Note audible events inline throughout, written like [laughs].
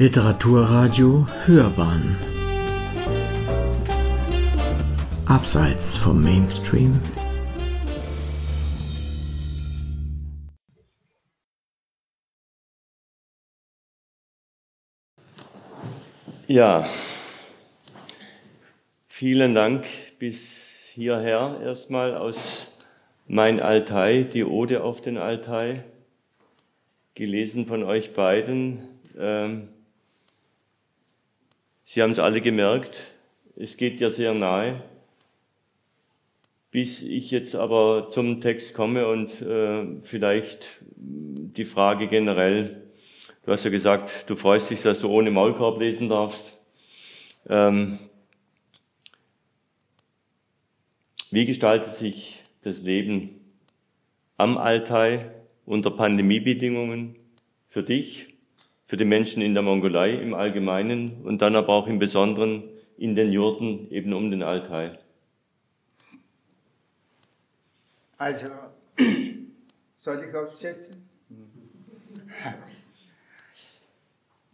Literaturradio Hörbahn. Abseits vom Mainstream. Ja, vielen Dank bis hierher erstmal aus Mein Altai, die Ode auf den Altai, gelesen von euch beiden. Ähm, Sie haben es alle gemerkt, es geht ja sehr nahe. Bis ich jetzt aber zum Text komme und äh, vielleicht die Frage generell, du hast ja gesagt, du freust dich, dass du ohne Maulkorb lesen darfst. Ähm, wie gestaltet sich das Leben am Altai unter Pandemiebedingungen für dich, für die Menschen in der Mongolei im Allgemeinen und dann aber auch im Besonderen in den Jurten eben um den Altai? Also, [clears throat] soll ich aufsetzen? [laughs]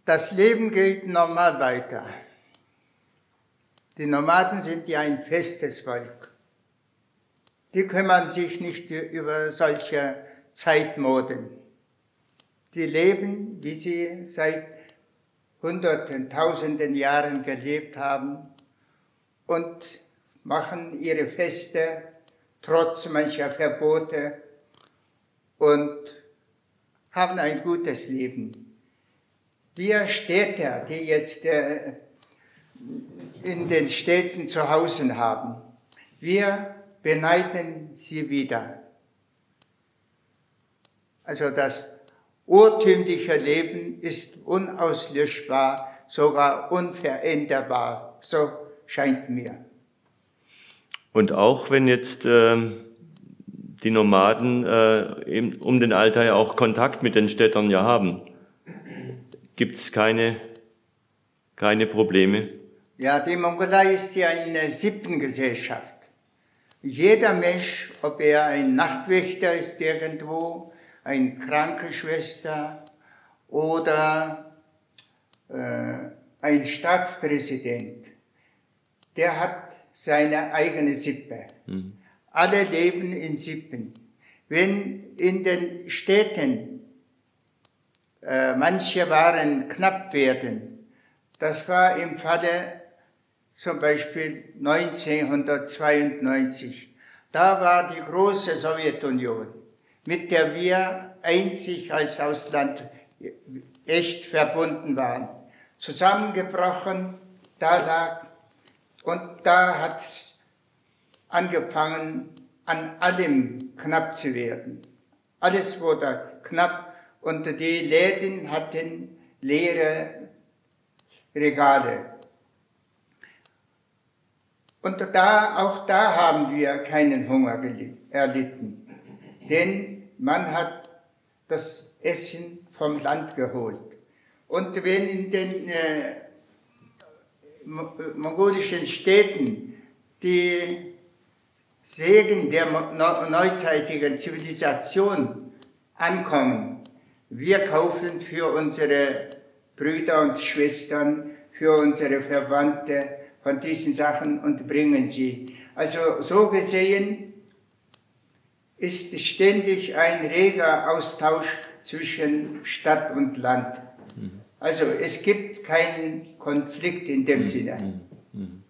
Das Leben geht normal weiter. Die Nomaden sind ja ein festes Volk. Die kümmern sich nicht über solche Zeitmoden. Die leben, wie sie seit hunderten, tausenden Jahren gelebt haben und machen ihre Feste trotz mancher Verbote und haben ein gutes Leben. Wir Städter, die jetzt äh, in den Städten zu Hause haben, wir beneiden sie wieder. Also das urtümliche Leben ist unauslöschbar, sogar unveränderbar. So scheint mir. Und auch wenn jetzt äh, die Nomaden äh, um den Alter ja auch Kontakt mit den Städtern ja haben, gibt es keine, keine Probleme? Ja, die Mongolei ist ja eine Sippengesellschaft. Jeder Mensch, ob er ein Nachtwächter ist irgendwo, eine Krankenschwester oder äh, ein Staatspräsident, der hat seine eigene Sippe. Mhm. Alle leben in Sippen. Wenn in den Städten äh, manche Waren knapp werden, das war im Falle zum Beispiel 1992, da war die große Sowjetunion, mit der wir einzig als Ausland echt verbunden waren, zusammengebrochen, da lag und da hat es angefangen, an allem knapp zu werden. Alles wurde knapp und die Läden hatten leere Regale. Und da, auch da haben wir keinen Hunger erlitten, denn man hat das Essen vom Land geholt. Und wenn in den äh, mongolischen Städten die Segen der neuzeitigen Zivilisation ankommen. Wir kaufen für unsere Brüder und Schwestern, für unsere Verwandte von diesen Sachen und bringen sie. Also so gesehen ist ständig ein reger Austausch zwischen Stadt und Land. Also es gibt keinen Konflikt in dem mhm. Sinne. Mhm.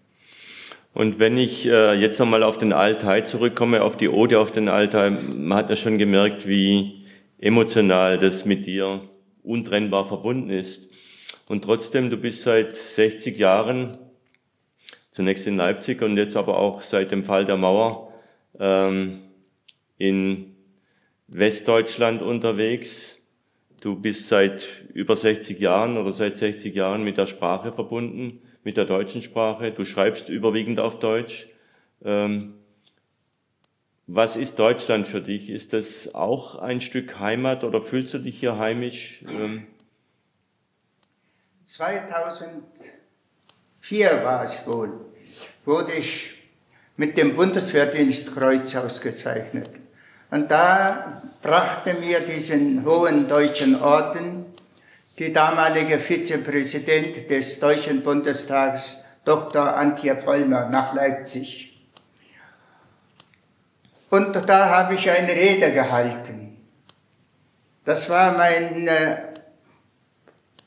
Und wenn ich äh, jetzt nochmal auf den Altai zurückkomme, auf die Ode auf den Altai, man hat ja schon gemerkt, wie emotional das mit dir untrennbar verbunden ist. Und trotzdem, du bist seit 60 Jahren, zunächst in Leipzig und jetzt aber auch seit dem Fall der Mauer ähm, in Westdeutschland unterwegs. Du bist seit über 60 Jahren oder seit 60 Jahren mit der Sprache verbunden, mit der deutschen Sprache. Du schreibst überwiegend auf Deutsch. Ähm, was ist Deutschland für dich? Ist das auch ein Stück Heimat oder fühlst du dich hier heimisch? Ähm 2004 war es wohl, wurde ich mit dem Bundeswehrdienstkreuz ausgezeichnet. Und da brachte mir diesen hohen deutschen Orden die damalige Vizepräsident des Deutschen Bundestags, Dr. Antje Vollmer, nach Leipzig. Und da habe ich eine Rede gehalten. Das war meine,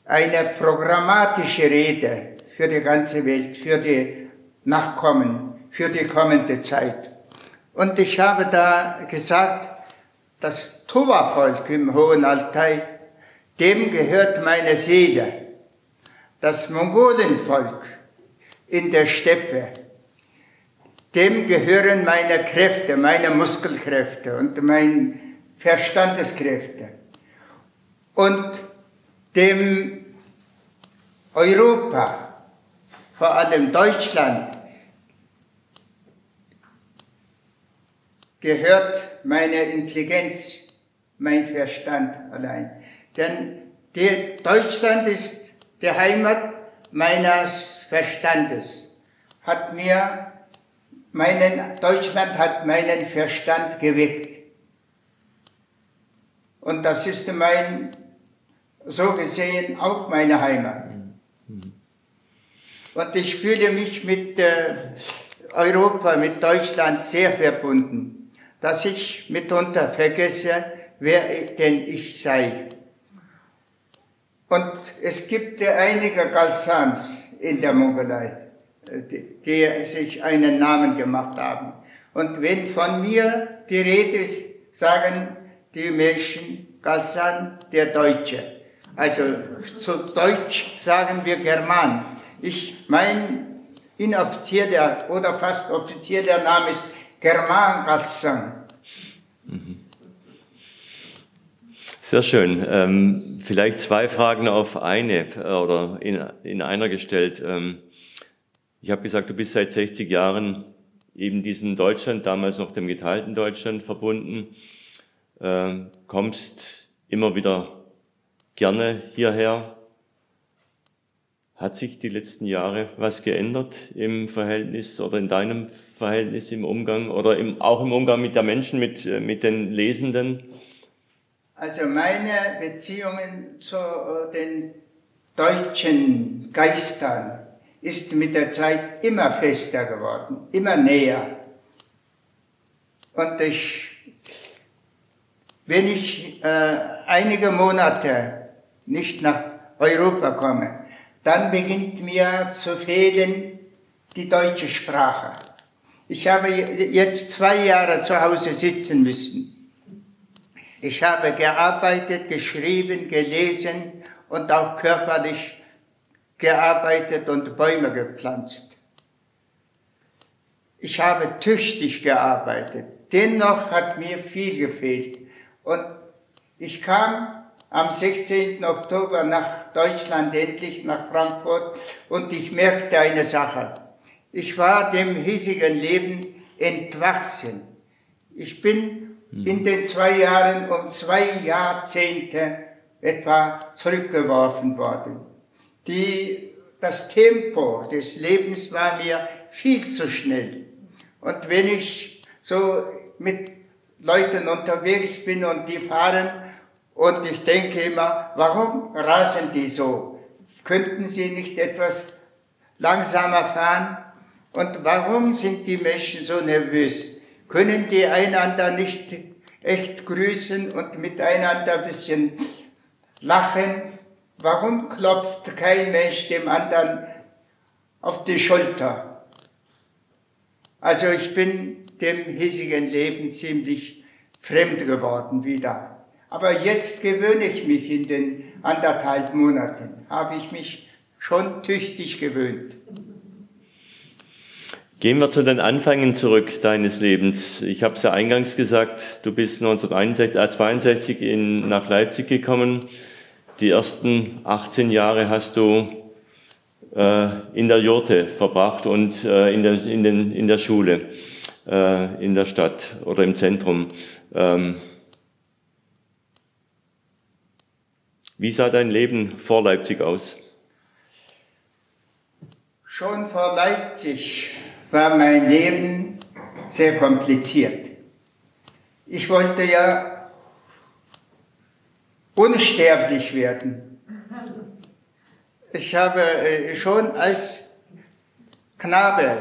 eine programmatische Rede für die ganze Welt, für die Nachkommen, für die kommende Zeit. Und ich habe da gesagt, das Tuva-Volk im Hohen Altai, dem gehört meine Seele. Das Mongolenvolk in der Steppe, dem gehören meine Kräfte, meine Muskelkräfte und meine Verstandeskräfte. Und dem Europa, vor allem Deutschland, gehört meine Intelligenz, mein Verstand allein. Denn Deutschland ist die Heimat meines Verstandes. Hat mir meinen, Deutschland hat meinen Verstand geweckt. Und das ist mein, so gesehen, auch meine Heimat. Und ich fühle mich mit äh, Europa, mit Deutschland sehr verbunden, dass ich mitunter vergesse, wer denn ich sei. Und es gibt einige Galsans in der Mongolei, die, die sich einen Namen gemacht haben. Und wenn von mir die Rede ist, sagen die Menschen Galsan der Deutsche. Also zu Deutsch sagen wir German. Ich, mein inoffizieller oder fast offizieller Name ist German Galsan. Mhm. Sehr schön. Ähm, vielleicht zwei Fragen auf eine äh, oder in, in einer gestellt. Ähm, ich habe gesagt, du bist seit 60 Jahren eben diesem Deutschland, damals noch dem geteilten Deutschland verbunden, äh, kommst immer wieder gerne hierher. Hat sich die letzten Jahre was geändert im Verhältnis oder in deinem Verhältnis im Umgang oder im, auch im Umgang mit der Menschen, mit, äh, mit den Lesenden? Also meine Beziehungen zu äh, den deutschen Geistern ist mit der Zeit immer fester geworden, immer näher. Und ich, wenn ich äh, einige Monate nicht nach Europa komme, dann beginnt mir zu fehlen die deutsche Sprache. Ich habe jetzt zwei Jahre zu Hause sitzen müssen ich habe gearbeitet, geschrieben, gelesen und auch körperlich gearbeitet und Bäume gepflanzt. Ich habe tüchtig gearbeitet. Dennoch hat mir viel gefehlt. Und ich kam am 16. Oktober nach Deutschland, endlich nach Frankfurt, und ich merkte eine Sache. Ich war dem hiesigen Leben entwachsen. Ich bin in den zwei Jahren um zwei Jahrzehnte etwa zurückgeworfen worden. Die, das Tempo des Lebens war mir viel zu schnell. Und wenn ich so mit Leuten unterwegs bin und die fahren und ich denke immer, warum rasen die so? Könnten sie nicht etwas langsamer fahren? Und warum sind die Menschen so nervös? Können die einander nicht echt grüßen und miteinander ein bisschen lachen? Warum klopft kein Mensch dem anderen auf die Schulter? Also ich bin dem hiesigen Leben ziemlich fremd geworden wieder. Aber jetzt gewöhne ich mich in den anderthalb Monaten, habe ich mich schon tüchtig gewöhnt. Gehen wir zu den Anfängen zurück deines Lebens. Ich habe es ja eingangs gesagt, du bist 1962 äh, in, nach Leipzig gekommen. Die ersten 18 Jahre hast du äh, in der Jurte verbracht und äh, in, der, in, den, in der Schule, äh, in der Stadt oder im Zentrum. Ähm, wie sah dein Leben vor Leipzig aus? Schon vor Leipzig war mein Leben sehr kompliziert. Ich wollte ja unsterblich werden. ich habe äh, schon als Knabe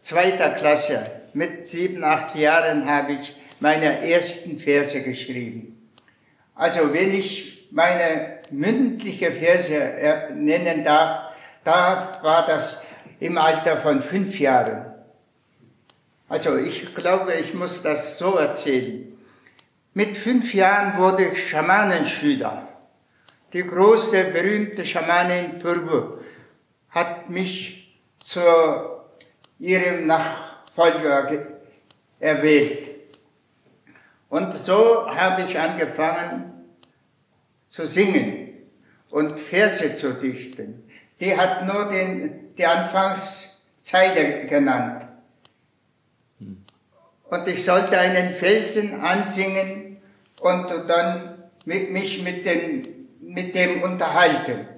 zweiter Klasse mit sieben, acht Jahren habe ich meine ersten Verse geschrieben. Also wenn ich meine mündliche Verse nennen darf, da war das im Alter von fünf Jahren. Also ich glaube, ich muss das so erzählen. Mit fünf Jahren wurde ich Schamanenschüler. Die große, berühmte Schamanin Purgu hat mich zu ihrem Nachfolger erwählt. Und so habe ich angefangen zu singen und Verse zu dichten. Die hat nur den, die Anfangszeile genannt. Und ich sollte einen Felsen ansingen und dann mich mit dem, mit dem unterhalten.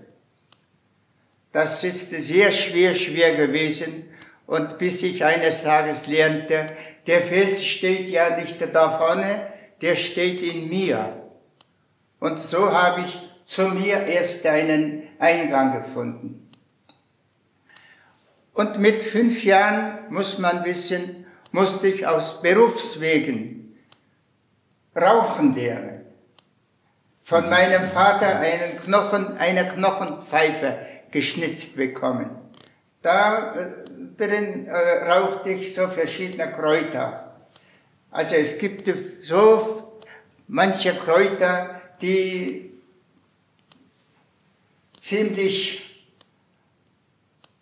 Das ist sehr schwer, schwer gewesen. Und bis ich eines Tages lernte, der Fels steht ja nicht da vorne, der steht in mir. Und so habe ich zu mir erst einen Eingang gefunden. Und mit fünf Jahren muss man wissen, musste ich aus Berufswegen rauchen lernen. Von meinem Vater einen Knochen, eine Knochenpfeife geschnitzt bekommen. Da äh, drin äh, rauchte ich so verschiedene Kräuter. Also es gibt so manche Kräuter, die ziemlich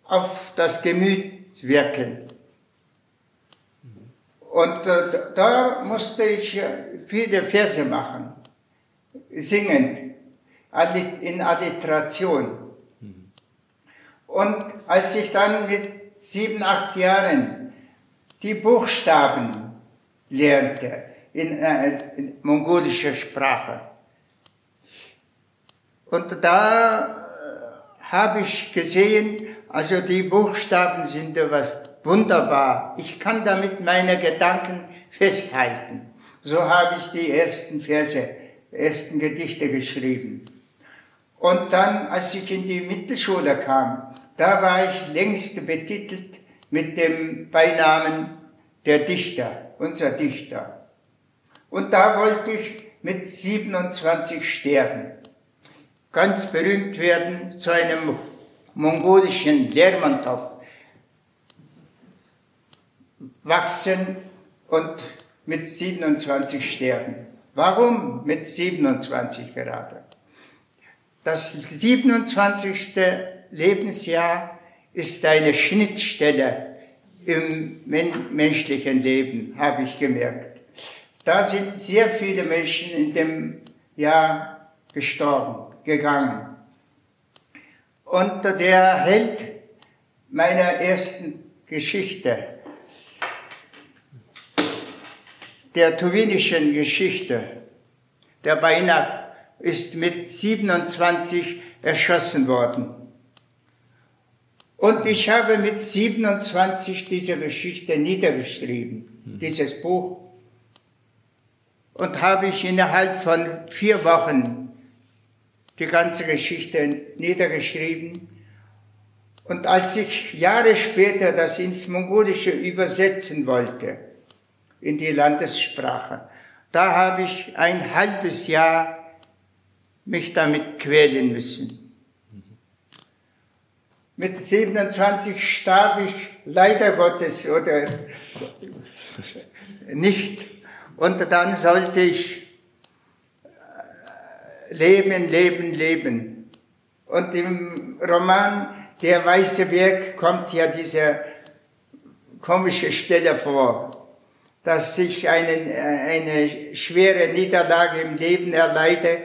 auf das Gemüt wirken. Und äh, da musste ich äh, viele Verse machen, singend, in Alliteration. Und als ich dann mit sieben, acht Jahren die Buchstaben lernte in, äh, in mongolischer Sprache, und da äh, habe ich gesehen, also die Buchstaben sind was wunderbar. Ich kann damit meine Gedanken festhalten. So habe ich die ersten Verse, ersten Gedichte geschrieben. Und dann, als ich in die Mittelschule kam, da war ich längst betitelt mit dem Beinamen der Dichter, unser Dichter. Und da wollte ich mit 27 sterben ganz berühmt werden zu einem mongolischen Lermontov wachsen und mit 27 sterben. Warum mit 27 gerade? Das 27. Lebensjahr ist eine Schnittstelle im menschlichen Leben, habe ich gemerkt. Da sind sehr viele Menschen in dem Jahr gestorben gegangen. Und der Held meiner ersten Geschichte, der tuwinischen Geschichte, der beinahe ist mit 27 erschossen worden. Und ich habe mit 27 diese Geschichte niedergeschrieben, hm. dieses Buch, und habe ich innerhalb von vier Wochen die ganze Geschichte niedergeschrieben. Und als ich Jahre später das ins Mongolische übersetzen wollte, in die Landessprache, da habe ich ein halbes Jahr mich damit quälen müssen. Mit 27 starb ich leider Gottes oder nicht. Und dann sollte ich Leben, Leben, Leben. Und im Roman Der Weiße Berg kommt ja diese komische Stelle vor, dass ich einen, äh, eine schwere Niederlage im Leben erleide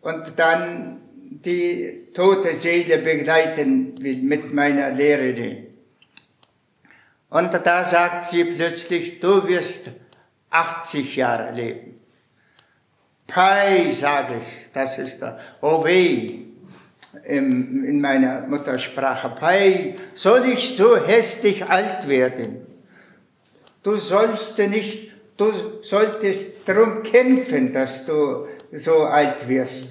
und dann die tote Seele begleiten will mit meiner Lehrerin. Und da sagt sie plötzlich, du wirst 80 Jahre leben. Pai, sage ich, das ist der Owei in meiner Muttersprache. Pai, soll ich so hässlich alt werden? Du sollst nicht, du solltest darum kämpfen, dass du so alt wirst.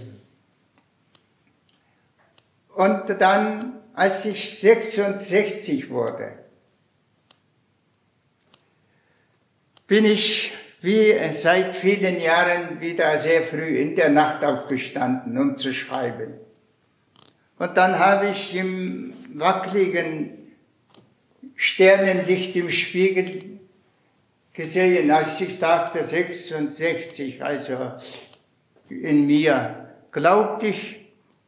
Und dann, als ich 66 wurde, bin ich wie seit vielen Jahren wieder sehr früh in der Nacht aufgestanden, um zu schreiben. Und dann habe ich im wackeligen Sternenlicht im Spiegel gesehen, als ich dachte 66, also in mir, glaubte ich,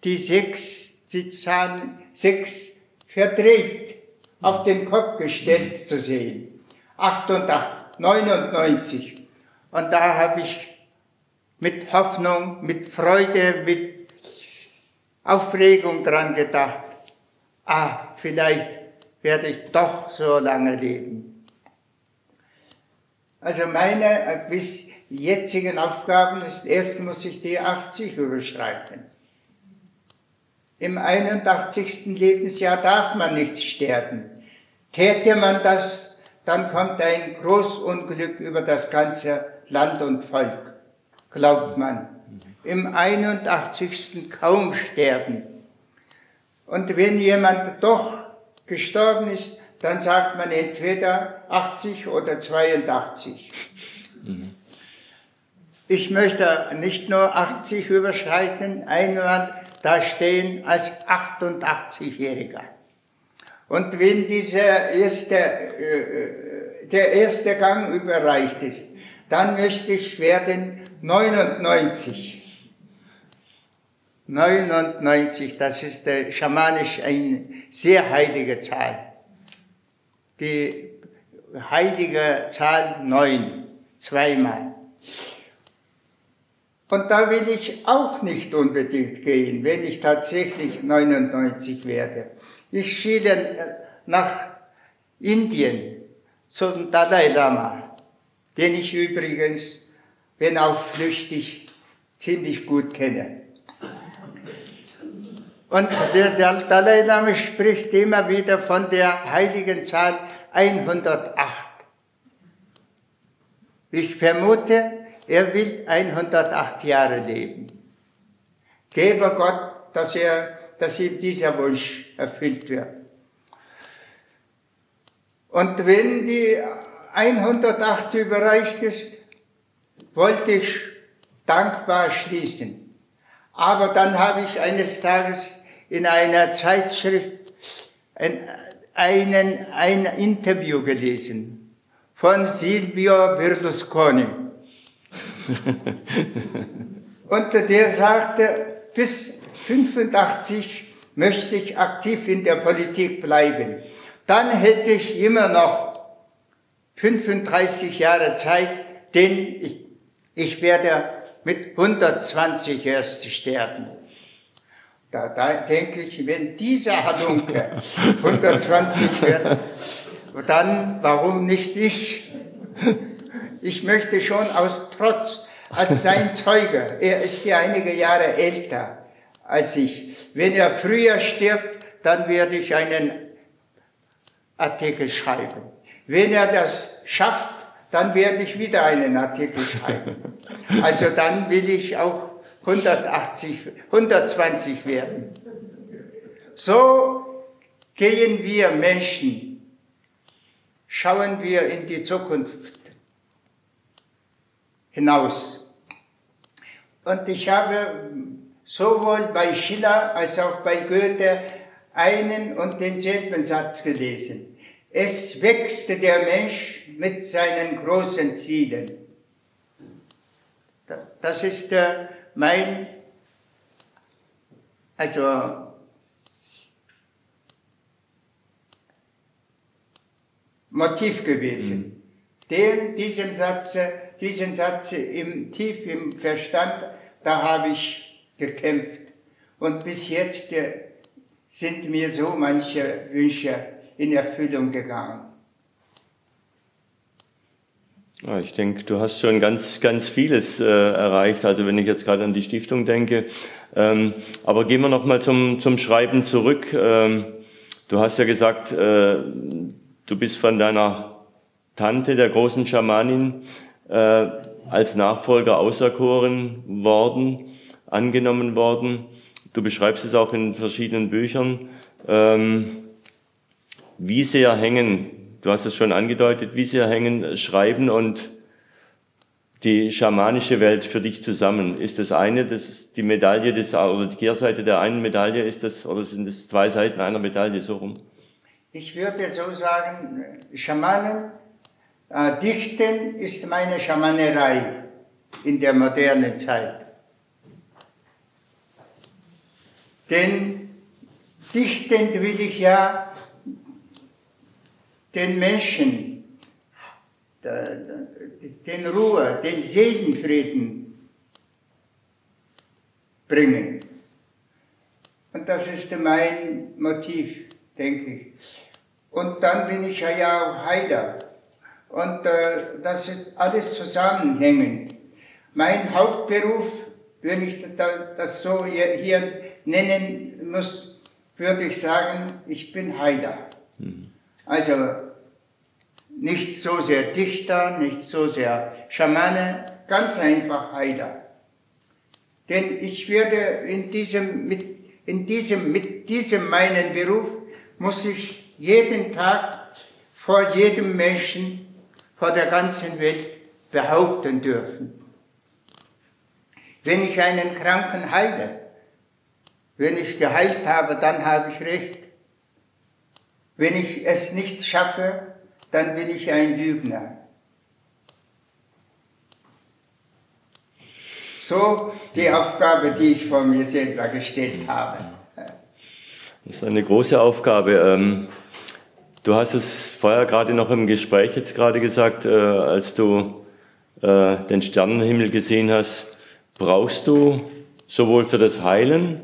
die sechs, die Zahlen sechs verdreht auf den Kopf gestellt zu sehen. 88, 99. Und da habe ich mit Hoffnung, mit Freude, mit Aufregung dran gedacht, ah, vielleicht werde ich doch so lange leben. Also meine bis jetzigen Aufgaben ist, erst muss ich die 80 überschreiten. Im 81. Lebensjahr darf man nicht sterben. Täte man das, dann kommt ein Großunglück über das ganze Land und Volk, glaubt man. Im 81. kaum sterben. Und wenn jemand doch gestorben ist, dann sagt man entweder 80 oder 82. Ich möchte nicht nur 80 überschreiten, einmal da stehen als 88-Jähriger. Und wenn dieser erste, äh, der erste Gang überreicht ist, dann möchte ich werden 99. 99, das ist der schamanisch eine sehr heilige Zahl. Die heilige Zahl 9, zweimal. Und da will ich auch nicht unbedingt gehen, wenn ich tatsächlich 99 werde. Ich schiele nach Indien zum Dalai Lama, den ich übrigens, wenn auch flüchtig, ziemlich gut kenne. Und der Dalai Lama spricht immer wieder von der heiligen Zahl 108. Ich vermute, er will 108 Jahre leben. Gebe Gott, dass er, dass ihm dieser Wunsch erfüllt wird. Und wenn die 108 überreicht ist, wollte ich dankbar schließen. Aber dann habe ich eines Tages in einer Zeitschrift ein, einen, ein Interview gelesen von Silvio Berlusconi. [laughs] Und der sagte, bis 85 möchte ich aktiv in der Politik bleiben. Dann hätte ich immer noch 35 Jahre Zeit, denn ich, ich werde mit 120 erst sterben. Da, da denke ich, wenn dieser Hadunke 120 wird, dann warum nicht ich? Ich möchte schon aus Trotz als sein Zeuge, er ist ja einige Jahre älter als ich. Wenn er früher stirbt, dann werde ich einen Artikel schreiben. Wenn er das schafft, dann werde ich wieder einen Artikel schreiben. [laughs] Also dann will ich auch 180, 120 werden. So gehen wir Menschen, schauen wir in die Zukunft hinaus. Und ich habe sowohl bei Schiller als auch bei Goethe einen und denselben Satz gelesen. Es wächst der Mensch mit seinen großen Zielen. Das ist mein, also Motiv gewesen. Mhm. Den, diesen Satz, diesen Satz im, tief im Verstand, da habe ich gekämpft. Und bis jetzt sind mir so manche Wünsche in Erfüllung gegangen. Ich denke, du hast schon ganz, ganz vieles äh, erreicht. Also wenn ich jetzt gerade an die Stiftung denke. Ähm, aber gehen wir noch mal zum, zum Schreiben zurück. Ähm, du hast ja gesagt, äh, du bist von deiner Tante, der großen Schamanin, äh, als Nachfolger auserkoren worden, angenommen worden. du beschreibst es auch in verschiedenen Büchern. Ähm, wie sehr hängen, du hast es schon angedeutet, wie sehr hängen Schreiben und die schamanische Welt für dich zusammen? Ist das eine, das ist die Medaille des, oder die Kehrseite der einen Medaille, ist das, oder sind das zwei Seiten einer Medaille so rum? Ich würde so sagen, Schamanen, äh, Dichten ist meine Schamanerei in der modernen Zeit. Denn dichtend will ich ja den Menschen den Ruhe, den Seelenfrieden bringen. Und das ist mein Motiv, denke ich. Und dann bin ich ja auch Heiler. Und äh, das ist alles zusammenhängend. Mein Hauptberuf, wenn ich das so hier nennen muss, würde ich sagen, ich bin Heiler. Mhm. Also nicht so sehr Dichter, nicht so sehr Schamane, ganz einfach Heiler. Denn ich werde in diesem, mit, in diesem, mit diesem meinen Beruf muss ich jeden Tag vor jedem Menschen, vor der ganzen Welt behaupten dürfen. Wenn ich einen Kranken heile, wenn ich geheilt habe, dann habe ich recht. Wenn ich es nicht schaffe, dann bin ich ein Lügner. So die Aufgabe, die ich vor mir selber gestellt habe. Das ist eine große Aufgabe. Ähm, du hast es vorher gerade noch im Gespräch jetzt gerade gesagt, äh, als du äh, den Sternenhimmel gesehen hast, brauchst du sowohl für das Heilen,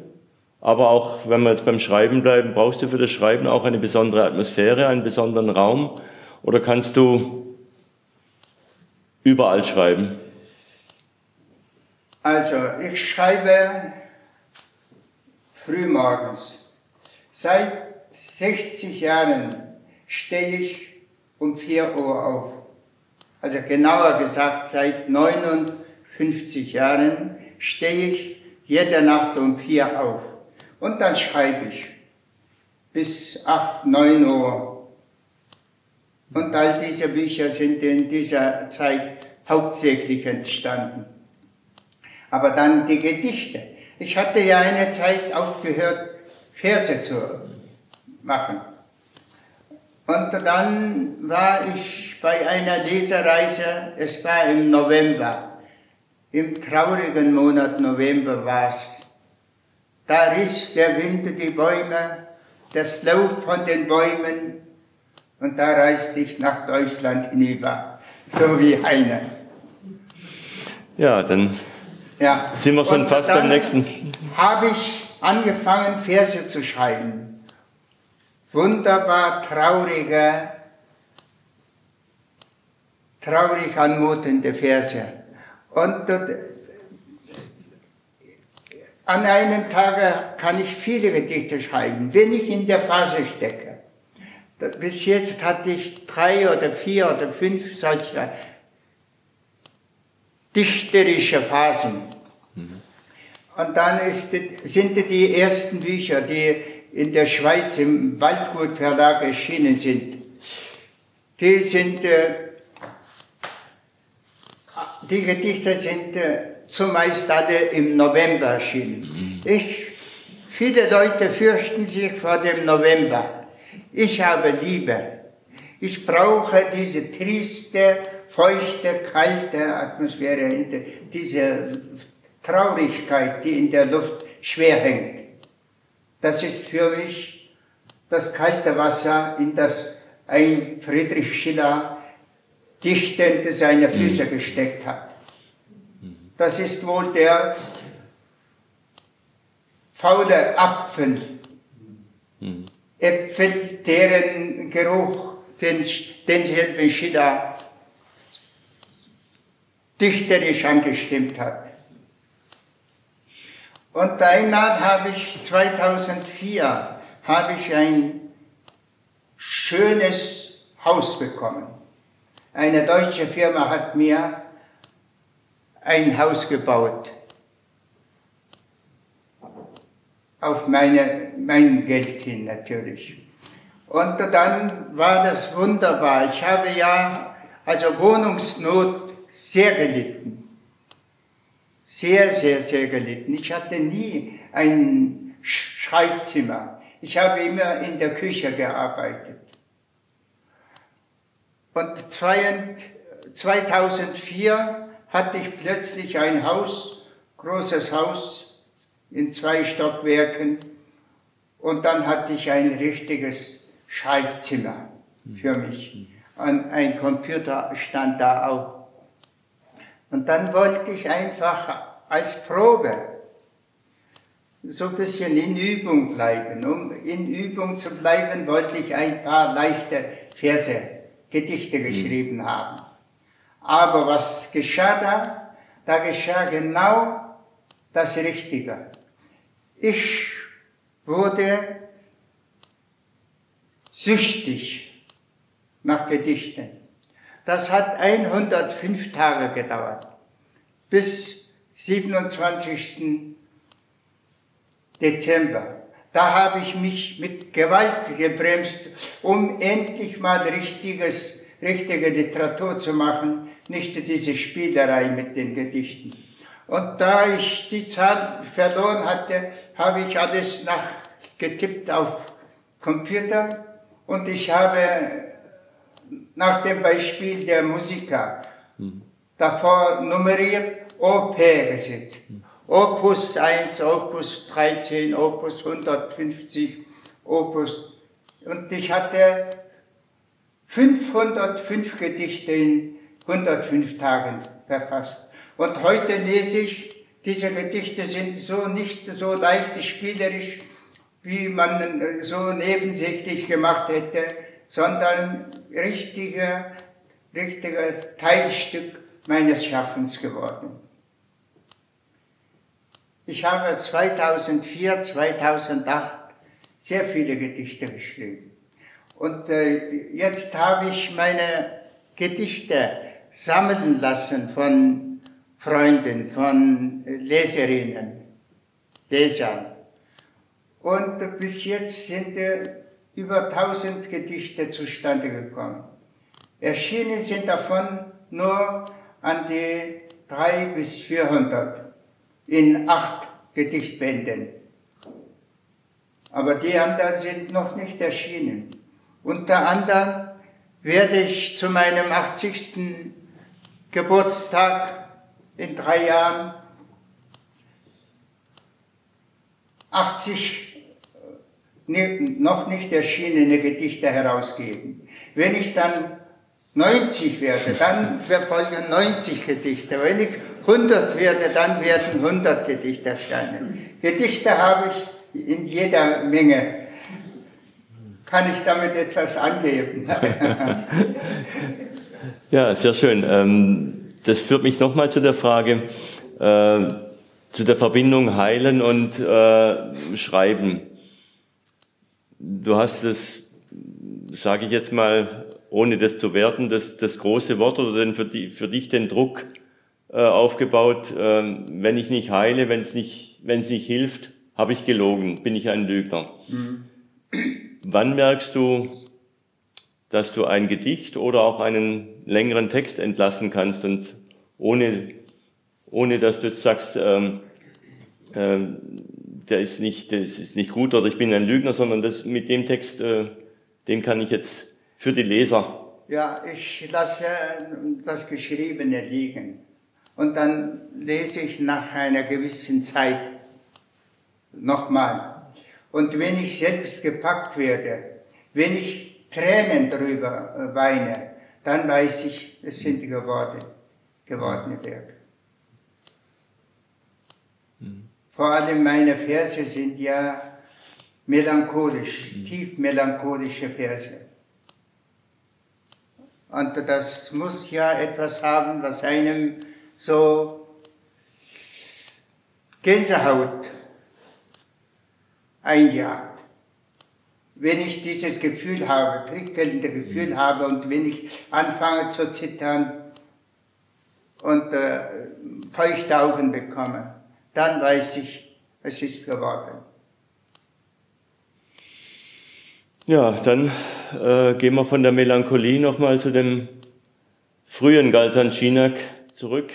aber auch, wenn wir jetzt beim Schreiben bleiben, brauchst du für das Schreiben auch eine besondere Atmosphäre, einen besonderen Raum, oder kannst du überall schreiben? Also, ich schreibe frühmorgens. Seit 60 Jahren stehe ich um 4 Uhr auf. Also genauer gesagt, seit 59 Jahren stehe ich jede Nacht um 4 auf. Und dann schreibe ich bis 8, 9 Uhr. Und all diese Bücher sind in dieser Zeit hauptsächlich entstanden. Aber dann die Gedichte. Ich hatte ja eine Zeit aufgehört, Verse zu machen. Und dann war ich bei einer Lesereise, es war im November, im traurigen Monat November war es. Da riss der Wind die Bäume, das Laub von den Bäumen und da reiste ich nach Deutschland hinüber, so wie Heine. Ja, dann ja. sind wir schon und fast beim nächsten. Habe ich angefangen, Verse zu schreiben. Wunderbar traurige, traurig anmutende Verse. Und an einem Tage kann ich viele Gedichte schreiben, wenn ich in der Phase stecke. Bis jetzt hatte ich drei oder vier oder fünf solcher dichterische Phasen. Mhm. Und dann ist, sind die ersten Bücher, die in der Schweiz im Waldgut Verlag erschienen sind. Die sind, äh, die Gedichte sind äh, zumeist alle im November erschienen. Mhm. Ich, viele Leute fürchten sich vor dem November. Ich habe Liebe. Ich brauche diese triste, feuchte, kalte Atmosphäre, diese Traurigkeit, die in der Luft schwer hängt. Das ist für mich das kalte Wasser, in das ein Friedrich Schiller dichtend seine Füße gesteckt hat. Das ist wohl der faule Apfel. Äpfel, deren Geruch den, denselben Schiller dichterisch angestimmt hat. Und einmal habe ich 2004 habe ich ein schönes Haus bekommen. Eine deutsche Firma hat mir ein Haus gebaut. Auf meine, mein Geld hin natürlich. Und dann war das wunderbar. Ich habe ja also Wohnungsnot sehr gelitten. Sehr, sehr, sehr gelitten. Ich hatte nie ein Schreibzimmer. Ich habe immer in der Küche gearbeitet. Und 2004 hatte ich plötzlich ein Haus, großes Haus in zwei Stockwerken. Und dann hatte ich ein richtiges Schreibzimmer für mich. Und ein Computer stand da auch. Und dann wollte ich einfach als Probe so ein bisschen in Übung bleiben. Um in Übung zu bleiben, wollte ich ein paar leichte Verse, Gedichte mhm. geschrieben haben. Aber was geschah da? Da geschah genau das Richtige. Ich wurde süchtig nach Gedichten. Das hat 105 Tage gedauert, bis 27. Dezember. Da habe ich mich mit Gewalt gebremst, um endlich mal richtiges, richtige Literatur zu machen, nicht diese Spielerei mit den Gedichten. Und da ich die Zahl verloren hatte, habe ich alles nachgetippt auf Computer und ich habe nach dem Beispiel der Musiker mhm. davor nummeriert OP gesetzt. Mhm. Opus 1, Opus 13, Opus 150, Opus. Und ich hatte 505 Gedichte in 105 Tagen verfasst. Und heute lese ich, diese Gedichte sind so nicht so leicht spielerisch, wie man so nebensächlich gemacht hätte, sondern richtiger, richtiger Teilstück meines Schaffens geworden. Ich habe 2004, 2008 sehr viele Gedichte geschrieben. Und äh, jetzt habe ich meine Gedichte sammeln lassen von Freunden, von Leserinnen, Lesern. Und bis jetzt sind über 1000 Gedichte zustande gekommen. Erschienen sind davon nur an die 300 bis 400 in acht Gedichtbänden. Aber die anderen sind noch nicht erschienen. Unter anderem werde ich zu meinem 80. Geburtstag in drei Jahren 80 noch nicht erschienene Gedichte herausgeben. Wenn ich dann 90 werde, dann folgen 90 Gedichte. Wenn ich 100 werde, dann werden 100 Gedichte erscheinen. Gedichte habe ich in jeder Menge. Kann ich damit etwas angeben? [laughs] [laughs] ja, sehr schön. Ähm, das führt mich nochmal zu der Frage, äh, zu der Verbindung Heilen und äh, Schreiben. Du hast es, sage ich jetzt mal, ohne das zu werten, das, das große Wort oder denn für, die, für dich den Druck äh, aufgebaut, äh, wenn ich nicht heile, wenn es nicht, wenn es nicht hilft, habe ich gelogen, bin ich ein Lügner. Mhm. Wann merkst du, dass du ein Gedicht oder auch einen längeren Text entlassen kannst und ohne, ohne dass du jetzt sagst, ähm, ähm, der ist nicht, das ist nicht gut oder ich bin ein Lügner, sondern das mit dem Text, äh, den kann ich jetzt für die Leser? Ja, ich lasse das Geschriebene liegen und dann lese ich nach einer gewissen Zeit nochmal. Und wenn ich selbst gepackt werde, wenn ich Tränen drüber äh, weine, dann weiß ich, es sind geworden, gewordene Werke. Mhm. Vor allem meine Verse sind ja melancholisch, mhm. tief melancholische Verse. Und das muss ja etwas haben, was einem so Gänsehaut einjagt wenn ich dieses Gefühl habe, prickelnde Gefühl mhm. habe und wenn ich anfange zu zittern und äh, feuchte Augen bekomme, dann weiß ich, es ist geworden. Ja, dann äh, gehen wir von der Melancholie nochmal zu dem frühen Galsan Schinak zurück,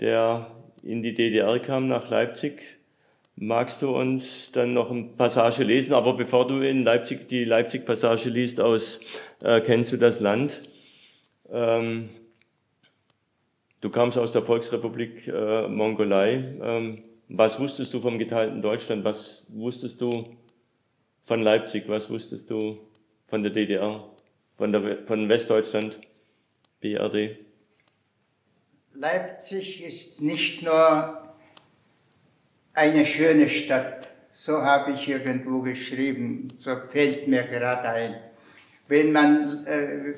der in die DDR kam, nach Leipzig Magst du uns dann noch eine Passage lesen? Aber bevor du in Leipzig die Leipzig-Passage liest aus äh, Kennst du das Land? Ähm, du kamst aus der Volksrepublik äh, Mongolei. Ähm, was wusstest du vom geteilten Deutschland? Was wusstest du von Leipzig? Was wusstest du von der DDR, von, der, von Westdeutschland, BRD? Leipzig ist nicht nur eine schöne Stadt, so habe ich irgendwo geschrieben, so fällt mir gerade ein. Wenn man äh,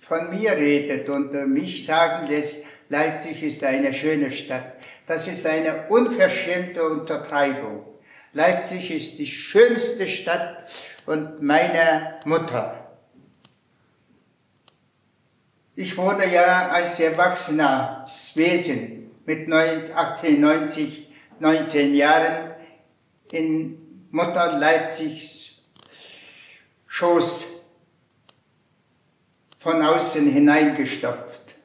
von mir redet und äh, mich sagen lässt, Leipzig ist eine schöne Stadt, das ist eine unverschämte Untertreibung. Leipzig ist die schönste Stadt und meine Mutter. Ich wurde ja als erwachsener Wesen mit 18, 90, 19 Jahren in Mutter Leipzigs Schoß von außen hineingestopft.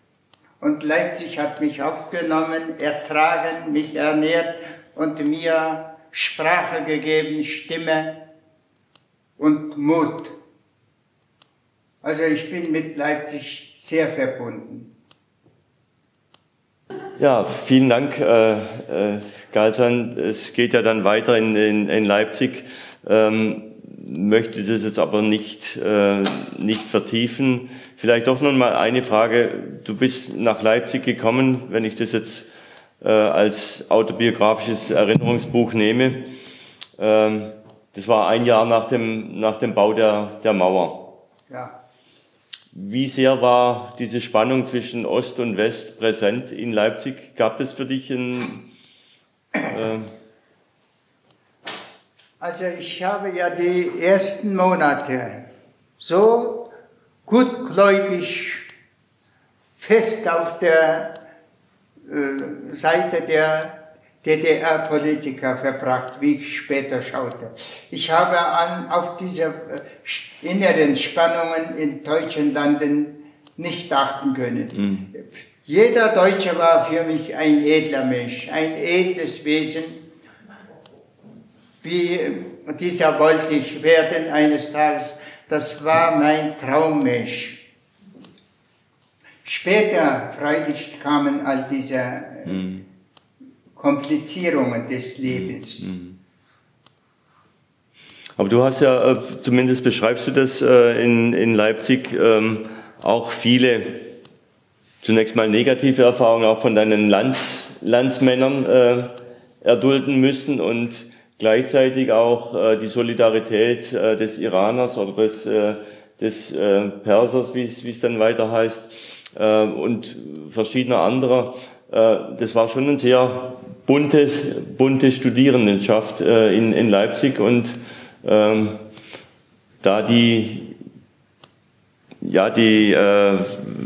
Und Leipzig hat mich aufgenommen, ertragen, mich ernährt und mir Sprache gegeben, Stimme und Mut. Also ich bin mit Leipzig sehr verbunden. Ja, vielen Dank, äh, äh, Galsan. Es geht ja dann weiter in, in, in Leipzig. Ähm, möchte das jetzt aber nicht, äh, nicht vertiefen. Vielleicht doch noch mal eine Frage. Du bist nach Leipzig gekommen, wenn ich das jetzt äh, als autobiografisches Erinnerungsbuch nehme. Ähm, das war ein Jahr nach dem, nach dem Bau der, der Mauer. Ja. Wie sehr war diese Spannung zwischen Ost und West präsent in Leipzig? Gab es für dich ein... Äh also ich habe ja die ersten Monate so gutgläubig fest auf der äh, Seite der DDR-Politiker verbracht, wie ich später schaute. Ich habe an, auf diese äh, inneren Spannungen in deutschen Landen nicht achten können. Mhm. Jeder Deutsche war für mich ein edler Mensch, ein edles Wesen. Wie dieser wollte ich werden eines Tages. Das war mein Traummensch. Später, freilich, kamen all diese mhm. Komplizierungen des Lebens. Mhm. Aber du hast ja, äh, zumindest beschreibst du das äh, in, in Leipzig, ähm, auch viele, zunächst mal negative Erfahrungen auch von deinen Lands, Landsmännern äh, erdulden müssen und gleichzeitig auch die Solidarität des Iraners oder des, des Persers, wie es dann weiter heißt, und verschiedener anderer. Das war schon ein sehr buntes, bunte Studierendenschaft äh, in, in Leipzig und ähm, da die ja die äh,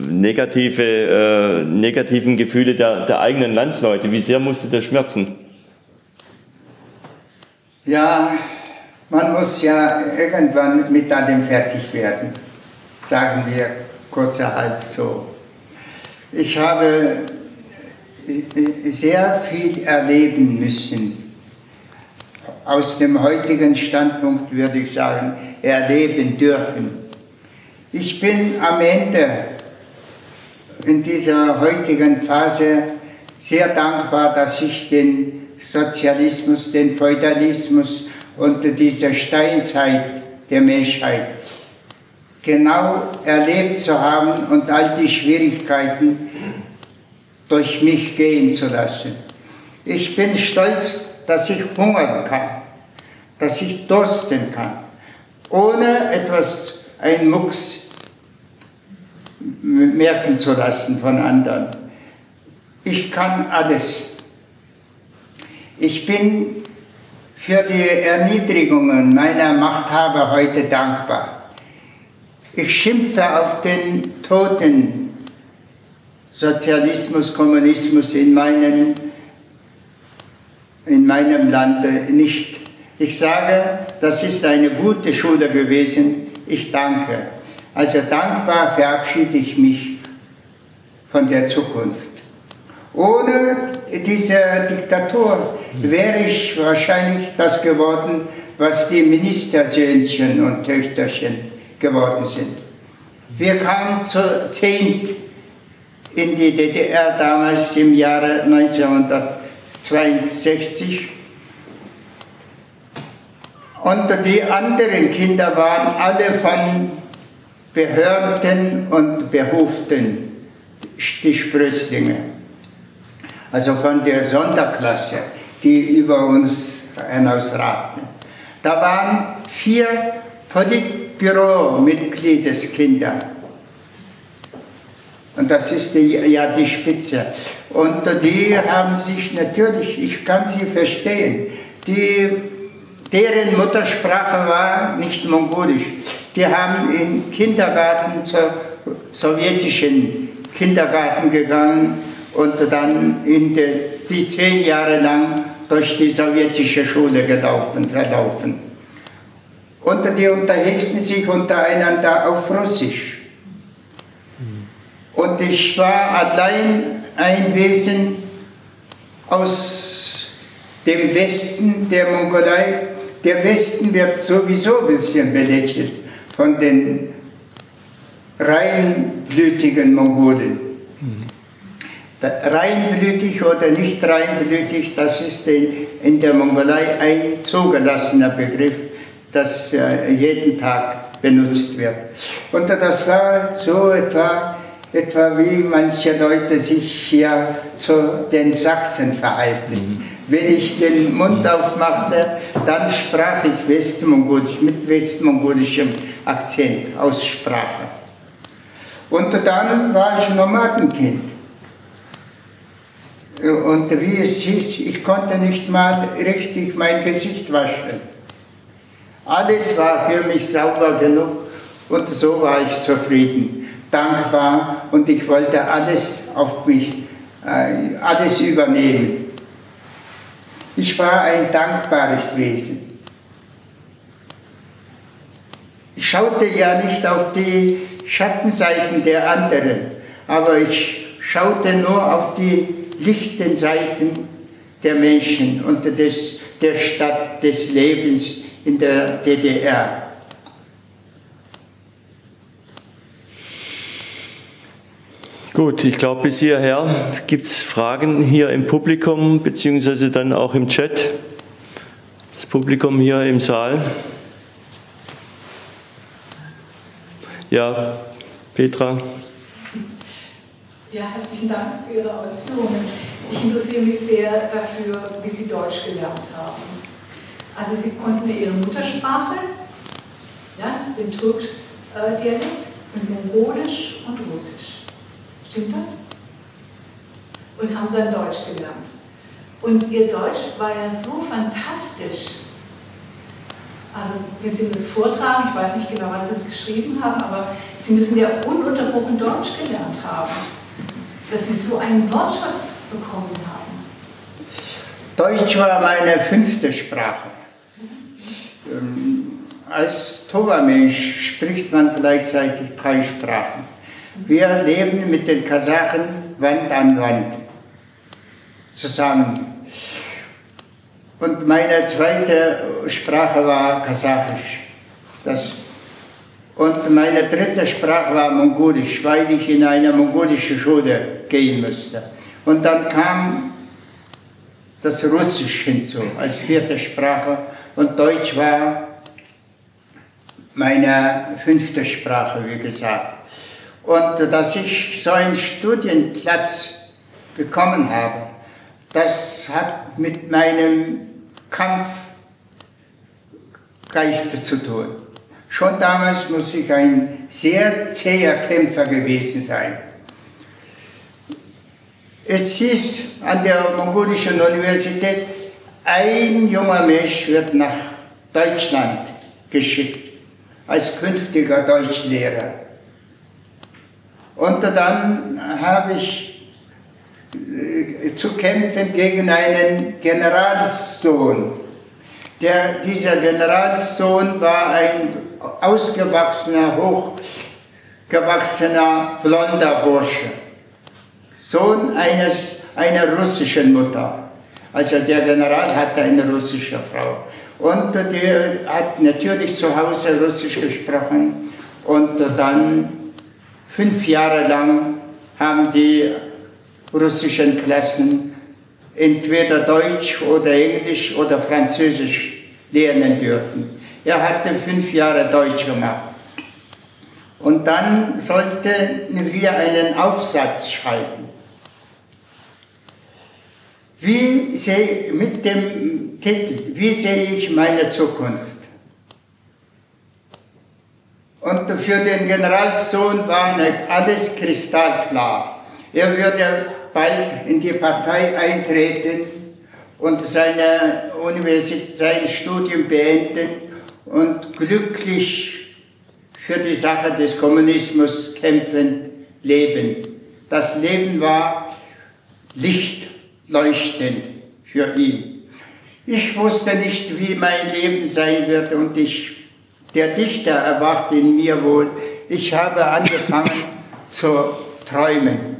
negative äh, negativen Gefühle der, der eigenen Landsleute, wie sehr musste das schmerzen? Ja, man muss ja irgendwann mit allem fertig werden, sagen wir kurzerhalb so. Ich habe sehr viel erleben müssen. Aus dem heutigen Standpunkt würde ich sagen, erleben dürfen. Ich bin am Ende in dieser heutigen Phase sehr dankbar, dass ich den Sozialismus, den Feudalismus und diese Steinzeit der Menschheit genau erlebt zu haben und all die Schwierigkeiten, durch mich gehen zu lassen. Ich bin stolz, dass ich hungern kann, dass ich dursten kann, ohne etwas, ein Mucks merken zu lassen von anderen. Ich kann alles. Ich bin für die Erniedrigungen meiner Machthaber heute dankbar. Ich schimpfe auf den Toten Sozialismus, Kommunismus in, meinen, in meinem Lande nicht. Ich sage, das ist eine gute Schule gewesen. Ich danke. Also dankbar verabschiede ich mich von der Zukunft. Ohne diese Diktatur wäre ich wahrscheinlich das geworden, was die Ministersöhnchen und Töchterchen geworden sind. Wir kamen zu zehnt in die DDR damals im Jahre 1962 und die anderen Kinder waren alle von Behörden und Behuften, die Sprösslinge. Also von der Sonderklasse, die über uns hinausragten. Da waren vier Politbüro-Mitgliedeskinder. Und das ist die, ja die Spitze. Und die haben sich natürlich, ich kann sie verstehen, die Deren Muttersprache war nicht mongolisch. Die haben im Kindergarten zur sowjetischen Kindergarten gegangen und dann in de, die zehn Jahre lang durch die sowjetische Schule gelaufen, verlaufen. Und die unterhielten sich untereinander auf Russisch. Und ich war allein ein Wesen aus dem Westen der Mongolei der Westen wird sowieso ein bisschen belächelt von den reinblütigen Mongolen. Reinblütig oder nicht reinblütig, das ist in der Mongolei ein zugelassener Begriff, das äh, jeden Tag benutzt wird. Und das war so etwa, etwa wie manche Leute sich hier zu den Sachsen verhalten. Mhm. Wenn ich den Mund aufmachte, dann sprach ich Westmongolisch mit westmongolischem Akzent, Aussprache. Und dann war ich Nomadenkind. Und wie es hieß, ich konnte nicht mal richtig mein Gesicht waschen. Alles war für mich sauber genug und so war ich zufrieden, dankbar und ich wollte alles auf mich, äh, alles übernehmen. Ich war ein dankbares Wesen. Ich schaute ja nicht auf die Schattenseiten der anderen, aber ich schaute nur auf die lichten Seiten der Menschen und des, der Stadt, des Lebens in der DDR. Gut, ich glaube, bis hierher gibt es Fragen hier im Publikum, beziehungsweise dann auch im Chat. Das Publikum hier im Saal. Ja, Petra. Ja, herzlichen Dank für Ihre Ausführungen. Ich interessiere mich sehr dafür, wie Sie Deutsch gelernt haben. Also Sie konnten Ihre Muttersprache, ja, den Turk-Dialekt, und Mongolisch und Russisch. Stimmt das? Und haben dann Deutsch gelernt. Und ihr Deutsch war ja so fantastisch. Also, wenn Sie das vortragen, ich weiß nicht genau, wann Sie es geschrieben haben, aber Sie müssen ja ununterbrochen Deutsch gelernt haben, dass Sie so einen Wortschatz bekommen haben. Deutsch war meine fünfte Sprache. Ähm, als Toba-Mensch spricht man gleichzeitig drei Sprachen. Wir leben mit den Kasachen Wand an Wand zusammen. Und meine zweite Sprache war Kasachisch. Das und meine dritte Sprache war Mongolisch, weil ich in eine mongolische Schule gehen musste. Und dann kam das Russisch hinzu als vierte Sprache und Deutsch war meine fünfte Sprache, wie gesagt. Und dass ich so einen Studienplatz bekommen habe, das hat mit meinem Kampfgeist zu tun. Schon damals muss ich ein sehr zäher Kämpfer gewesen sein. Es hieß an der mongolischen Universität, ein junger Mensch wird nach Deutschland geschickt als künftiger Deutschlehrer. Und dann habe ich äh, zu kämpfen gegen einen Generalssohn, Der, dieser Generalssohn war ein ausgewachsener, hochgewachsener, blonder Bursche. Sohn eines, einer russischen Mutter. Also der General hatte eine russische Frau. Und der hat natürlich zu Hause Russisch gesprochen. Und dann fünf Jahre lang haben die russischen Klassen entweder Deutsch oder Englisch oder Französisch lernen dürfen. Er hatte fünf Jahre Deutsch gemacht. Und dann sollten wir einen Aufsatz schreiben. Wie sehe, mit dem Titel, wie sehe ich meine Zukunft? Und für den Generalssohn war alles kristallklar. Er würde bald in die Partei eintreten und seine Universität, sein Studium beenden und glücklich für die Sache des Kommunismus kämpfend leben. Das Leben war lichtleuchtend für ihn. Ich wusste nicht, wie mein Leben sein wird und ich, der Dichter erwacht in mir wohl. Ich habe angefangen [laughs] zu träumen.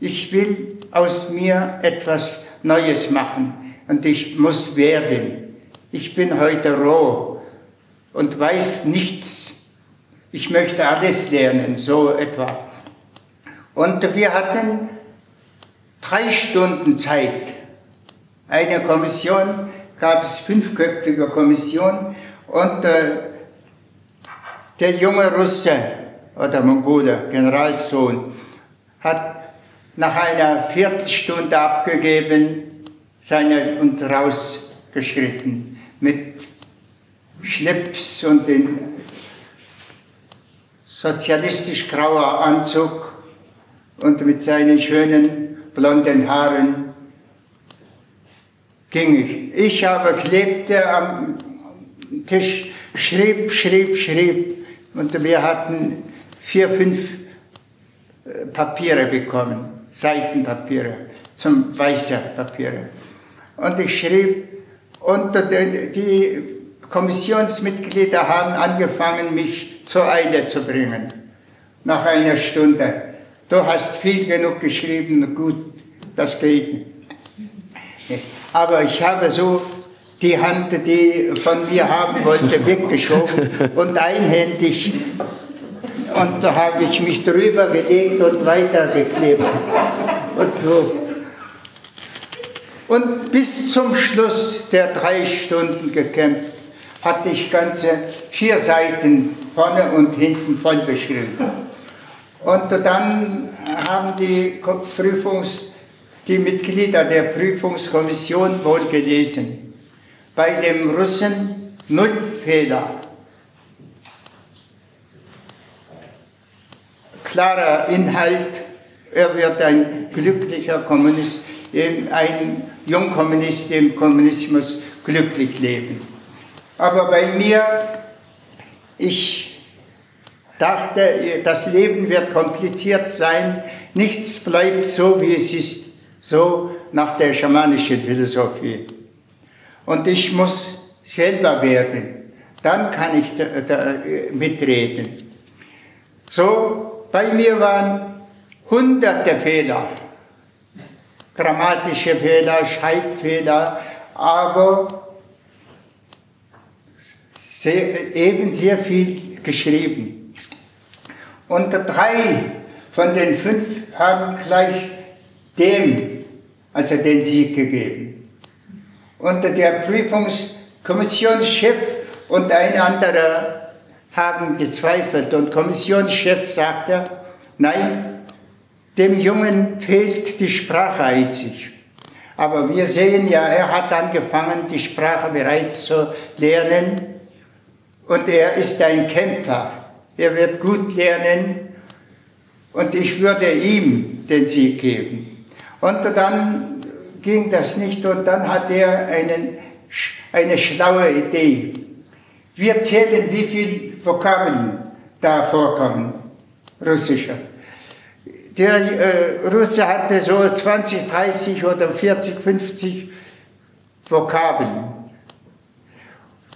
Ich will aus mir etwas Neues machen und ich muss werden. Ich bin heute roh und weiß nichts. Ich möchte alles lernen, so etwa. Und wir hatten drei Stunden Zeit. Eine Kommission, gab es fünfköpfige Kommission und der junge Russe oder Mongole, Generalsohn, hat nach einer Viertelstunde abgegeben seine, und rausgeschritten mit Schlips und in sozialistisch grauer Anzug und mit seinen schönen blonden Haaren ging ich. Ich aber klebte am Tisch, schrieb, schrieb, schrieb und wir hatten vier, fünf äh, Papiere bekommen. Seitenpapiere, zum weißer Papiere. Und ich schrieb, und die Kommissionsmitglieder haben angefangen, mich zur Eile zu bringen. Nach einer Stunde. Du hast viel genug geschrieben, gut, das geht. Aber ich habe so die Hand, die von mir haben wollte, [laughs] weggeschoben und einhändig und da habe ich mich drüber gelegt und weitergeklebt. Und so. Und bis zum Schluss der drei Stunden gekämpft, hatte ich ganze vier Seiten vorne und hinten voll beschrieben. Und dann haben die Prüfungs, die Mitglieder der Prüfungskommission wohl gelesen. Bei dem Russen null Fehler. klarer Inhalt, er wird ein glücklicher Kommunist, ein Jungkommunist im Kommunismus glücklich leben. Aber bei mir, ich dachte, das Leben wird kompliziert sein, nichts bleibt so, wie es ist, so nach der schamanischen Philosophie. Und ich muss selber werden, dann kann ich da, da mitreden. So bei mir waren hunderte Fehler, grammatische Fehler, Schreibfehler, aber sehr, eben sehr viel geschrieben. Und drei von den fünf haben gleich dem, also den Sieg gegeben. Und der Prüfungskommissionschef und ein anderer haben gezweifelt und Kommissionschef sagte, nein, dem Jungen fehlt die Sprache einzig. Aber wir sehen ja, er hat angefangen, die Sprache bereits zu lernen und er ist ein Kämpfer. Er wird gut lernen und ich würde ihm den Sieg geben. Und dann ging das nicht und dann hat er einen, eine schlaue Idee. Wir zählen, wie viele Vokabeln da vorkommen, russische. Der äh, Russe hatte so 20, 30 oder 40, 50 Vokabeln.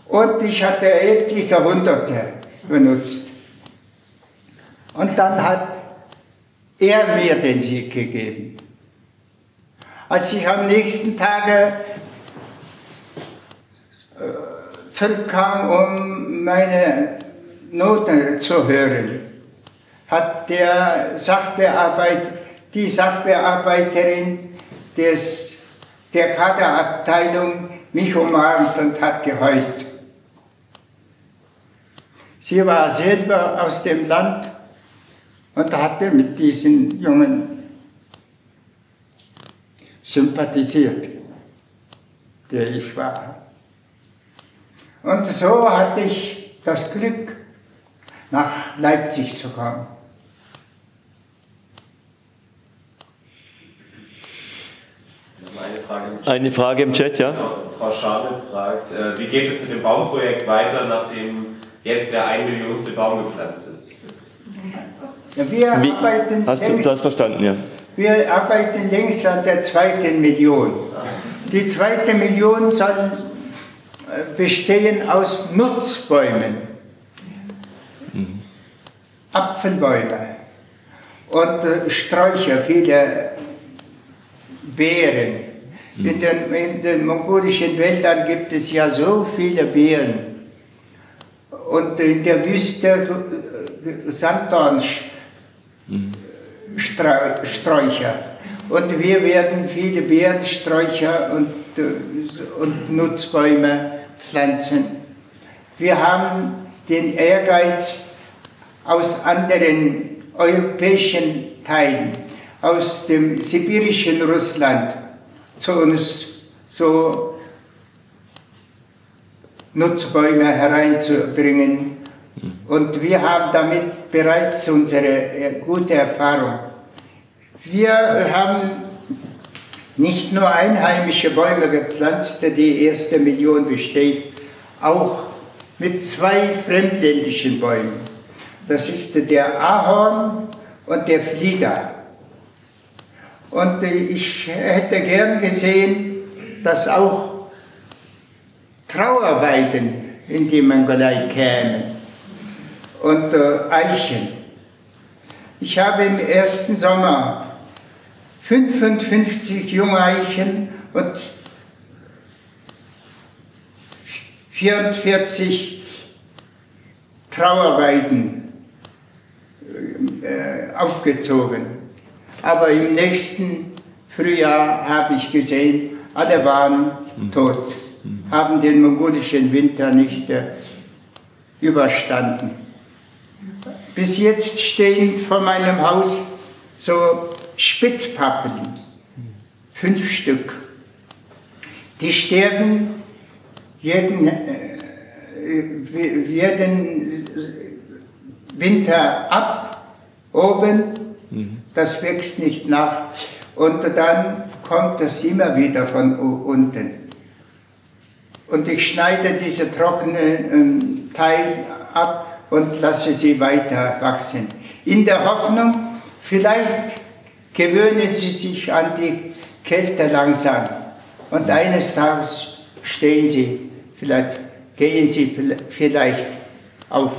Und ich hatte etliche Hunderte benutzt. Und dann hat er mir den Sieg gegeben. Als ich am nächsten Tage äh, zurückkam, um meine Noten zu hören, hat der Sachbearbeit, die Sachbearbeiterin des, der Kaderabteilung mich umarmt und hat geheult. Sie war selber aus dem Land und hatte mit diesen Jungen sympathisiert, der ich war. Und so hatte ich das Glück, nach Leipzig zu kommen. Eine Frage, Eine Frage im Chat, ja? Frau Schabel fragt, äh, wie geht es mit dem Baumprojekt weiter, nachdem jetzt der ein Millionste Baum gepflanzt ist? Ja, wir wie, arbeiten hast du das verstanden, ja? Wir arbeiten längst an der zweiten Million. Die zweite Million soll äh, bestehen aus Nutzbäumen, mhm. Apfelbäume und äh, Sträucher, viele Beeren. Mhm. In, den, in den mongolischen Wäldern gibt es ja so viele Beeren. Und in der Wüste äh, Sanddornsträucher. Und wir werden viele Beerensträucher und, äh, und Nutzbäume pflanzen. Wir haben den Ehrgeiz aus anderen europäischen Teilen, aus dem sibirischen Russland, zu uns so Nutzbäume hereinzubringen. Und wir haben damit bereits unsere äh, gute Erfahrung. Wir haben nicht nur einheimische Bäume gepflanzt, die erste Million besteht, auch mit zwei fremdländischen Bäumen. Das ist der Ahorn und der Flieder. Und ich hätte gern gesehen, dass auch Trauerweiden in die Mongolei kämen und äh, Eichen. Ich habe im ersten Sommer 55 Jungeichen und 44 Trauerweiden äh, aufgezogen. Aber im nächsten Frühjahr habe ich gesehen, alle waren tot, haben den mongolischen Winter nicht äh, überstanden. Bis jetzt stehen vor meinem Haus so Spitzpappeln, fünf Stück. Die sterben jeden, äh, jeden Winter ab, oben Mhm. Das wächst nicht nach. Und dann kommt das immer wieder von unten. Und ich schneide diese trockenen ähm, Teil ab und lasse sie weiter wachsen. In der Hoffnung, vielleicht gewöhnen sie sich an die Kälte langsam. Und eines Tages stehen sie, vielleicht gehen sie vielleicht auf.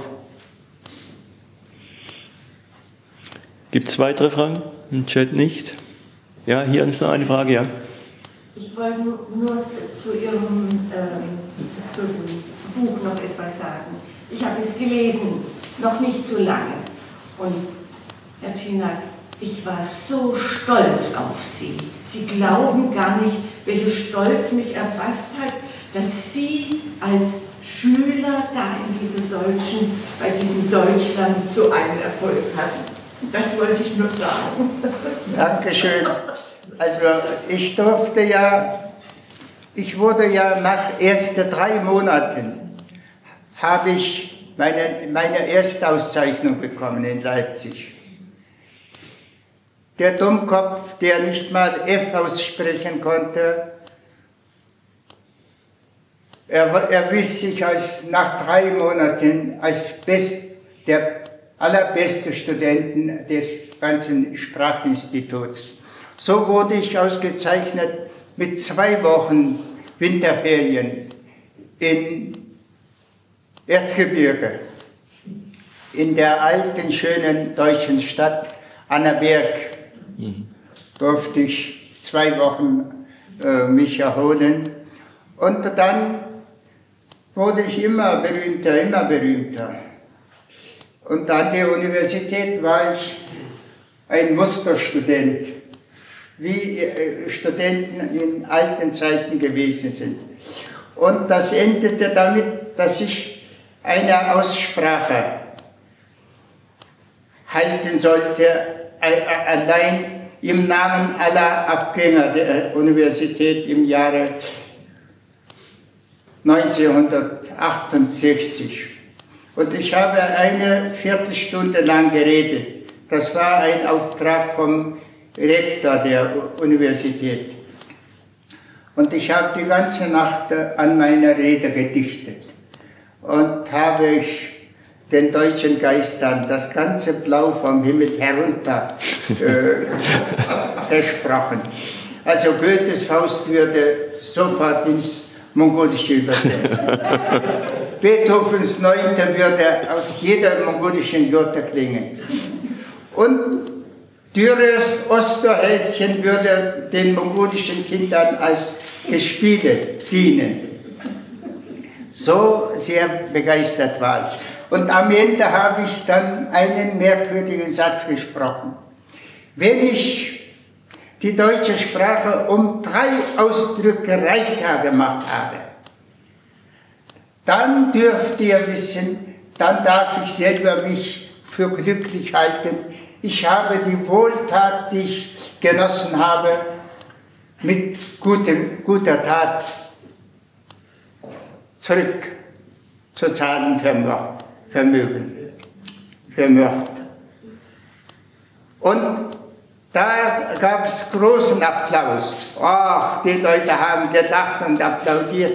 Gibt es weitere Fragen? Im Chat nicht? Ja, hier ist noch eine Frage, ja. Ich wollte nur, nur zu Ihrem ähm, Buch noch etwas sagen. Ich habe es gelesen, noch nicht so lange. Und Herr Tinak, ich war so stolz auf Sie. Sie glauben gar nicht, welcher Stolz mich erfasst hat, dass Sie als Schüler da in diesem Deutschen, bei diesem Deutschland so einen Erfolg hatten. Das wollte ich nur sagen. Dankeschön. Also ich durfte ja, ich wurde ja nach erst drei Monaten, habe ich meine, meine Erstauszeichnung bekommen in Leipzig. Der Dummkopf, der nicht mal F aussprechen konnte, er erwies sich als, nach drei Monaten als best, der allerbeste Studenten des ganzen Sprachinstituts. So wurde ich ausgezeichnet mit zwei Wochen Winterferien in Erzgebirge, in der alten, schönen deutschen Stadt Annaberg, durfte ich zwei Wochen äh, mich erholen. Und dann wurde ich immer berühmter, immer berühmter. Und an der Universität war ich ein Musterstudent, wie äh, Studenten in alten Zeiten gewesen sind. Und das endete damit, dass ich eine Aussprache halten sollte, allein im Namen aller Abgänger der Universität im Jahre 1968. Und ich habe eine Viertelstunde lang geredet. Das war ein Auftrag vom Rektor der Universität. Und ich habe die ganze Nacht an meiner Rede gedichtet und habe ich den deutschen Geistern das ganze Blau vom Himmel herunter äh, [laughs] versprochen. Also Goethes Faust würde sofort ins Mongolische übersetzt. [laughs] Beethovens Neunte würde aus jeder mongolischen Jote klingen. Und Dürers Osterhäschen würde den mongolischen Kindern als Gespiele dienen. So sehr begeistert war ich. Und am Ende habe ich dann einen merkwürdigen Satz gesprochen. Wenn ich die deutsche Sprache um drei Ausdrücke reicher gemacht habe, dann dürft ihr wissen, dann darf ich selber mich für glücklich halten. Ich habe die Wohltat, die ich genossen habe, mit gutem, guter Tat zurück zu zahlen Vermögen, vermocht. Und da gab es großen Applaus. Ach, die Leute haben gedacht und applaudiert.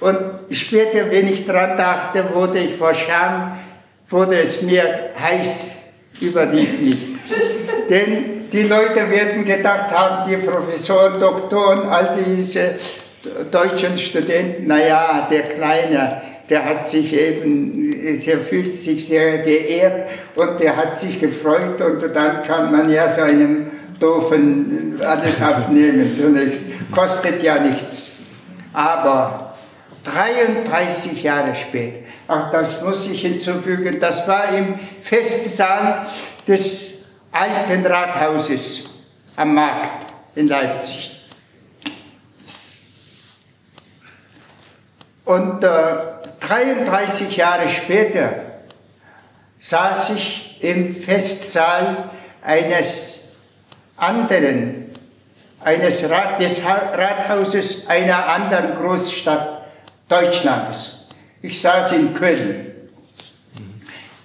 Und später, wenn ich daran dachte, wurde ich vor Scham, wurde es mir heiß über die Knie. Denn die Leute werden gedacht haben, die Professoren, Doktoren, all diese deutschen Studenten, naja, der Kleine, der hat sich eben, der fühlt sich sehr geehrt und der hat sich gefreut und dann kann man ja so einem Doofen alles abnehmen zunächst. Kostet ja nichts. Aber 33 Jahre später, auch das muss ich hinzufügen, das war im Festsaal des alten Rathauses am Markt in Leipzig. Und äh, 33 Jahre später saß ich im Festsaal eines anderen, eines Rat, des Rathauses einer anderen Großstadt Deutschlands. Ich saß in Köln.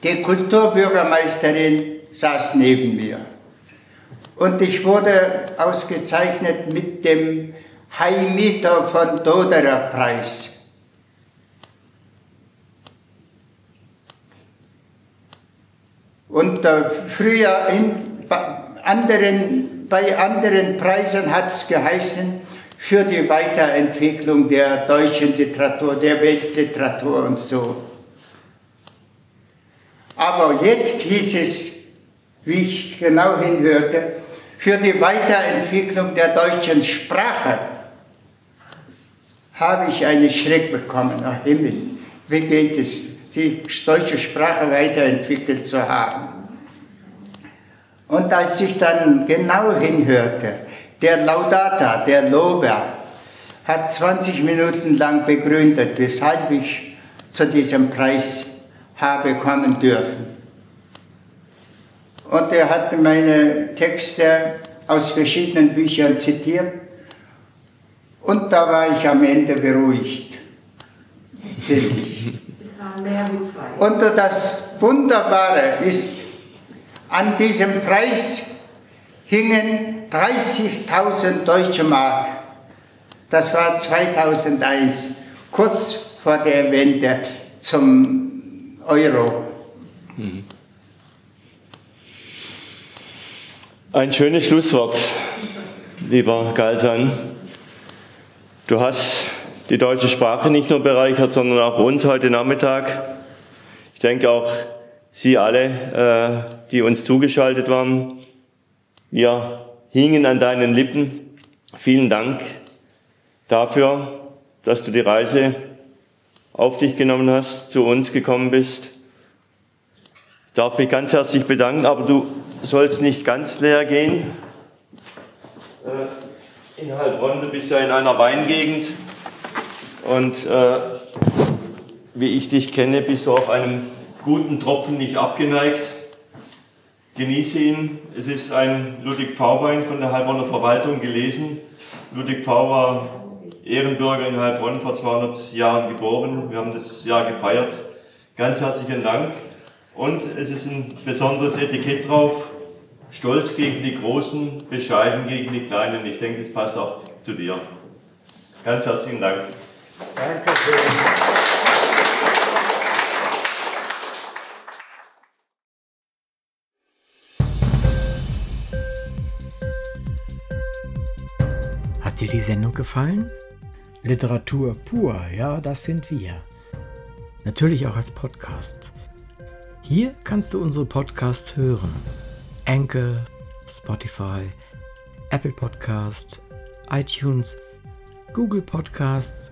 Die Kulturbürgermeisterin saß neben mir. Und ich wurde ausgezeichnet mit dem Heimiter von Doderer Preis. Und früher in anderen, bei anderen Preisen hat es geheißen, für die Weiterentwicklung der deutschen Literatur, der Weltliteratur und so. Aber jetzt hieß es, wie ich genau hinhörte, für die Weiterentwicklung der deutschen Sprache habe ich einen Schreck bekommen. Ach Himmel, wie geht es, die deutsche Sprache weiterentwickelt zu haben? Und als ich dann genau hinhörte, der Laudata, der Lober, hat 20 Minuten lang begründet, weshalb ich zu diesem Preis habe kommen dürfen. Und er hat meine Texte aus verschiedenen Büchern zitiert und da war ich am Ende beruhigt. [laughs] Und das Wunderbare ist, an diesem Preis hingen 30.000 deutsche Mark. Das war 2001, kurz vor der Wende zum Euro. Ein schönes Schlusswort, lieber Galsan. Du hast die deutsche Sprache nicht nur bereichert, sondern auch uns heute Nachmittag. Ich denke auch Sie alle, äh, die uns zugeschaltet waren. Wir hingen an deinen Lippen. Vielen Dank dafür, dass du die Reise auf dich genommen hast, zu uns gekommen bist. Ich darf mich ganz herzlich bedanken, aber du sollst nicht ganz leer gehen. In Heilbronn, du bist ja in einer Weingegend und äh, wie ich dich kenne, bist du auch einem guten Tropfen nicht abgeneigt. Genieße ihn. Es ist ein Ludwig Pfau-Wein von der Heilbronner Verwaltung gelesen. Ludwig Pfau war Ehrenbürger in Heilbronn vor 200 Jahren geboren. Wir haben das Jahr gefeiert. Ganz herzlichen Dank. Und es ist ein besonderes Etikett drauf. Stolz gegen die Großen, bescheiden gegen die Kleinen. Ich denke, das passt auch zu dir. Ganz herzlichen Dank. Danke schön. Hat dir die Sendung gefallen? Literatur pur, ja, das sind wir. Natürlich auch als Podcast. Hier kannst du unsere Podcasts hören. Anchor, Spotify, Apple Podcast, iTunes, Google Podcasts,